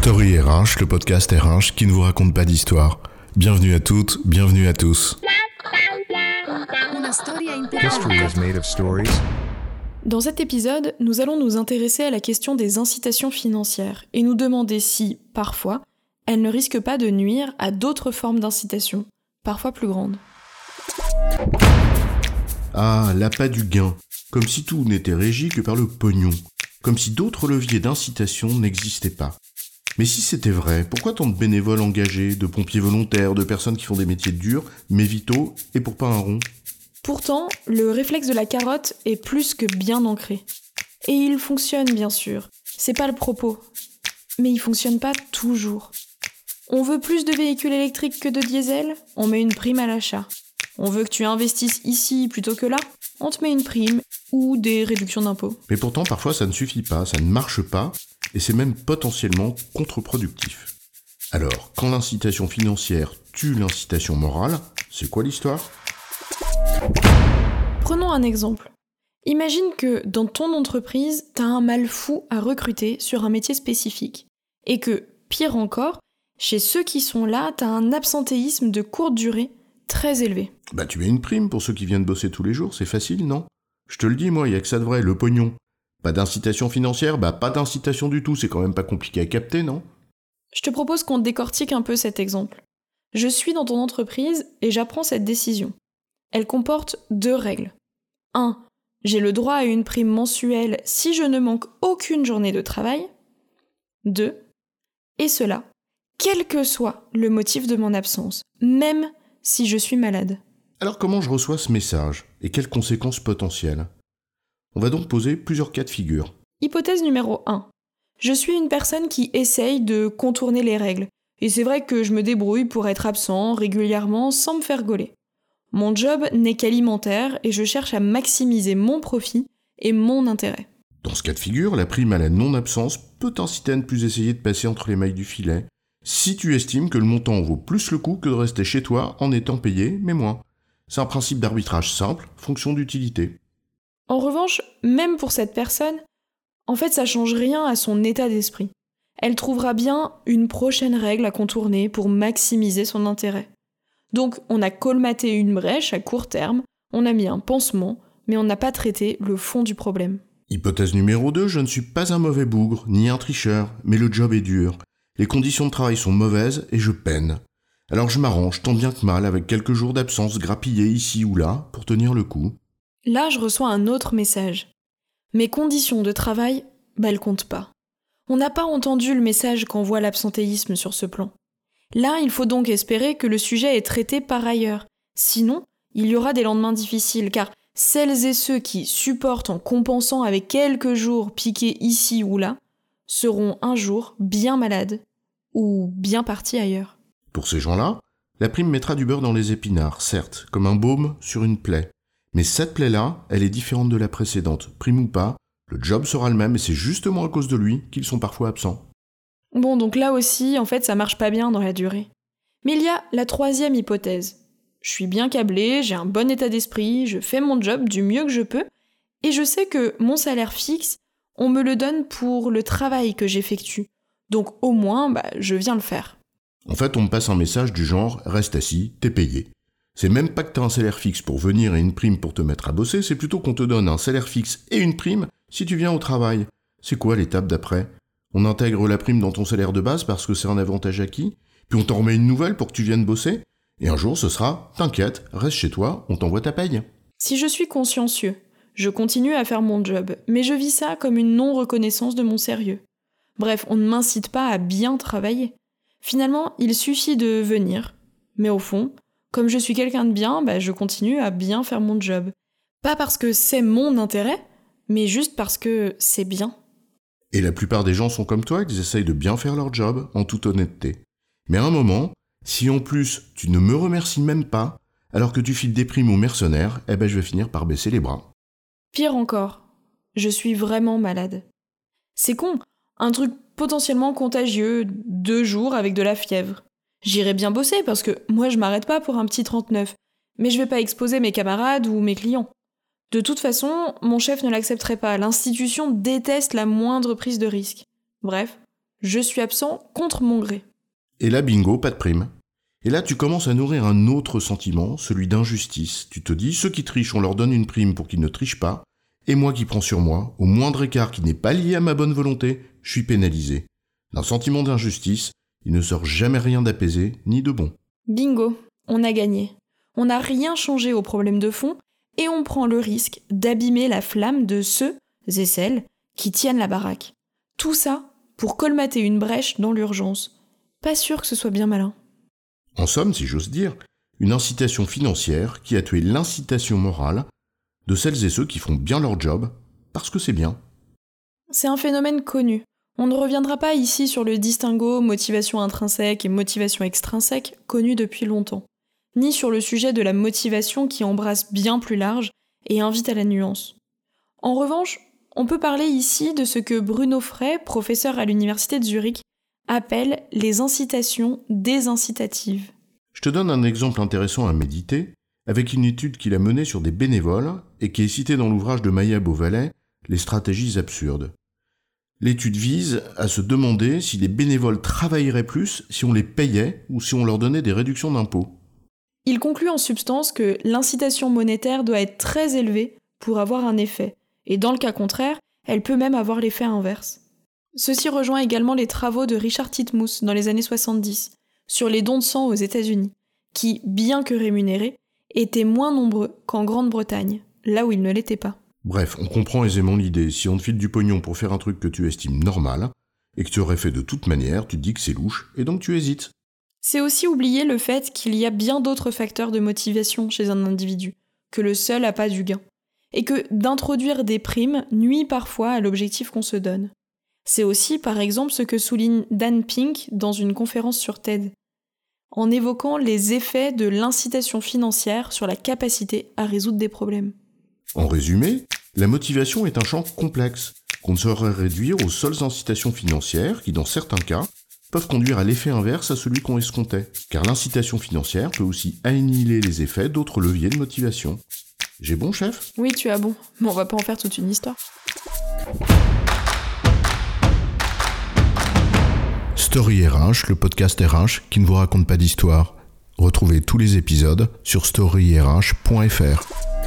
Story RH, le podcast RH qui ne vous raconte pas d'histoire. Bienvenue à toutes, bienvenue à tous. History is made of stories. Dans cet épisode, nous allons nous intéresser à la question des incitations financières et nous demander si, parfois, elles ne risquent pas de nuire à d'autres formes d'incitation, parfois plus grandes. Ah, l'appât du gain. Comme si tout n'était régi que par le pognon. Comme si d'autres leviers d'incitation n'existaient pas. Mais si c'était vrai, pourquoi tant de bénévoles engagés, de pompiers volontaires, de personnes qui font des métiers durs, mais vitaux, et pour pas un rond? Pourtant, le réflexe de la carotte est plus que bien ancré. Et il fonctionne bien sûr, c'est pas le propos. Mais il fonctionne pas toujours. On veut plus de véhicules électriques que de diesel On met une prime à l'achat. On veut que tu investisses ici plutôt que là On te met une prime ou des réductions d'impôts. Mais pourtant, parfois, ça ne suffit pas, ça ne marche pas, et c'est même potentiellement contre-productif. Alors, quand l'incitation financière tue l'incitation morale, c'est quoi l'histoire? Prenons un exemple. Imagine que dans ton entreprise, t'as un mal fou à recruter sur un métier spécifique. Et que, pire encore, chez ceux qui sont là, t'as un absentéisme de courte durée très élevé. Bah tu mets une prime pour ceux qui viennent bosser tous les jours, c'est facile, non? Je te le dis, moi, il y a que ça de vrai, le pognon. Pas d'incitation financière, bah pas d'incitation du tout, c'est quand même pas compliqué à capter, non? Je te propose qu'on décortique un peu cet exemple. Je suis dans ton entreprise et j'apprends cette décision. Elle comporte deux règles. 1. J'ai le droit à une prime mensuelle si je ne manque aucune journée de travail. 2. Et cela, quel que soit le motif de mon absence, même si je suis malade. Alors comment je reçois ce message et quelles conséquences potentielles? On va donc poser plusieurs cas de figure. Hypothèse numéro 1. Je suis une personne qui essaye de contourner les règles, et c'est vrai que je me débrouille pour être absent régulièrement sans me faire gauler. Mon job n'est qu'alimentaire et je cherche à maximiser mon profit et mon intérêt. Dans ce cas de figure, la prime à la non-absence peut t'inciter à ne plus essayer de passer entre les mailles du filet, si tu estimes que le montant vaut plus le coup que de rester chez toi en étant payé, mais moins. C'est un principe d'arbitrage simple, fonction d'utilité. En revanche, même pour cette personne, en fait ça change rien à son état d'esprit. Elle trouvera bien une prochaine règle à contourner pour maximiser son intérêt. Donc on a colmaté une brèche à court terme, on a mis un pansement, mais on n'a pas traité le fond du problème. Hypothèse numéro 2, je ne suis pas un mauvais bougre, ni un tricheur, mais le job est dur. Les conditions de travail sont mauvaises et je peine. Alors je m'arrange tant bien que mal avec quelques jours d'absence grappillés ici ou là pour tenir le coup. Là, je reçois un autre message. Mes conditions de travail, bah, elles comptent pas. On n'a pas entendu le message qu'envoie l'absentéisme sur ce plan. Là, il faut donc espérer que le sujet est traité par ailleurs. Sinon, il y aura des lendemains difficiles, car celles et ceux qui supportent en compensant avec quelques jours piqués ici ou là seront un jour bien malades ou bien partis ailleurs. Pour ces gens-là, la prime mettra du beurre dans les épinards, certes, comme un baume sur une plaie. Mais cette plaie-là, elle est différente de la précédente. Prime ou pas, le job sera le même et c'est justement à cause de lui qu'ils sont parfois absents. Bon, donc là aussi, en fait, ça marche pas bien dans la durée. Mais il y a la troisième hypothèse. Je suis bien câblé, j'ai un bon état d'esprit, je fais mon job du mieux que je peux, et je sais que mon salaire fixe, on me le donne pour le travail que j'effectue. Donc au moins, bah, je viens le faire. En fait, on me passe un message du genre reste assis, t'es payé. C'est même pas que t'as un salaire fixe pour venir et une prime pour te mettre à bosser, c'est plutôt qu'on te donne un salaire fixe et une prime si tu viens au travail. C'est quoi l'étape d'après? On intègre la prime dans ton salaire de base parce que c'est un avantage acquis, puis on t'en remet une nouvelle pour que tu viennes bosser, et un jour ce sera t'inquiète, reste chez toi, on t'envoie ta paye. Si je suis consciencieux, je continue à faire mon job, mais je vis ça comme une non-reconnaissance de mon sérieux. Bref, on ne m'incite pas à bien travailler. Finalement, il suffit de venir. Mais au fond, comme je suis quelqu'un de bien, bah, je continue à bien faire mon job. Pas parce que c'est mon intérêt, mais juste parce que c'est bien. Et la plupart des gens sont comme toi, ils essayent de bien faire leur job, en toute honnêteté. Mais à un moment, si en plus tu ne me remercies même pas, alors que tu files des primes aux mercenaires, eh ben je vais finir par baisser les bras. Pire encore, je suis vraiment malade. C'est con, un truc potentiellement contagieux, deux jours avec de la fièvre. J'irai bien bosser parce que moi je m'arrête pas pour un petit 39, mais je vais pas exposer mes camarades ou mes clients. De toute façon, mon chef ne l'accepterait pas, l'institution déteste la moindre prise de risque. Bref, Je suis absent contre mon gré. Et là, bingo, pas de prime. Et là, tu commences à nourrir un autre sentiment, celui d'injustice. Tu te dis, ceux qui trichent, on leur donne une prime pour qu'ils ne trichent pas, et moi qui prends sur moi, au moindre écart qui n'est pas lié à ma bonne volonté, je suis pénalisé. D'un sentiment d'injustice, il ne sort jamais rien d'apaisé ni de bon. Bingo, on a gagné. On n'a rien changé au problème de fond, et on prend le risque d'abîmer la flamme de ceux et celles qui tiennent la baraque. Tout ça pour colmater une brèche dans l'urgence. Pas sûr que ce soit bien malin. En somme, si j'ose dire, une incitation financière qui a tué l'incitation morale de celles et ceux qui font bien leur job parce que c'est bien. C'est un phénomène connu. On ne reviendra pas ici sur le distinguo motivation intrinsèque et motivation extrinsèque connu depuis longtemps, ni sur le sujet de la motivation qui embrasse bien plus large et invite à la nuance. En revanche, on peut parler ici de ce que Bruno Frey, professeur à l'université de Zurich, appelle les incitations désincitatives. Je te donne un exemple intéressant à méditer, avec une étude qu'il a menée sur des bénévoles et qui est citée dans l'ouvrage de Maya Beauvalet, Les stratégies absurdes. L'étude vise à se demander si les bénévoles travailleraient plus si on les payait ou si on leur donnait des réductions d'impôts. Il conclut en substance que l'incitation monétaire doit être très élevée pour avoir un effet, et dans le cas contraire, elle peut même avoir l'effet inverse. Ceci rejoint également les travaux de Richard Titmuss dans les années 70 sur les dons de sang aux États-Unis, qui, bien que rémunérés, étaient moins nombreux qu'en Grande-Bretagne, là où ils ne l'étaient pas. Bref, on comprend aisément l'idée. Si on te file du pognon pour faire un truc que tu estimes normal, et que tu aurais fait de toute manière, tu te dis que c'est louche, et donc tu hésites. C'est aussi oublier le fait qu'il y a bien d'autres facteurs de motivation chez un individu, que le seul appât du gain, et que d'introduire des primes nuit parfois à l'objectif qu'on se donne. C'est aussi, par exemple, ce que souligne Dan Pink dans une conférence sur TED, en évoquant les effets de l'incitation financière sur la capacité à résoudre des problèmes. En résumé, la motivation est un champ complexe qu'on ne saurait réduire aux seules incitations financières qui, dans certains cas, peuvent conduire à l'effet inverse à celui qu'on escomptait, car l'incitation financière peut aussi annihiler les effets d'autres leviers de motivation. J'ai bon, chef? Oui, tu as bon, mais on va pas en faire toute une histoire. Story RH, le podcast RH qui ne vous raconte pas d'histoire. Retrouvez tous les épisodes sur storyrh.fr.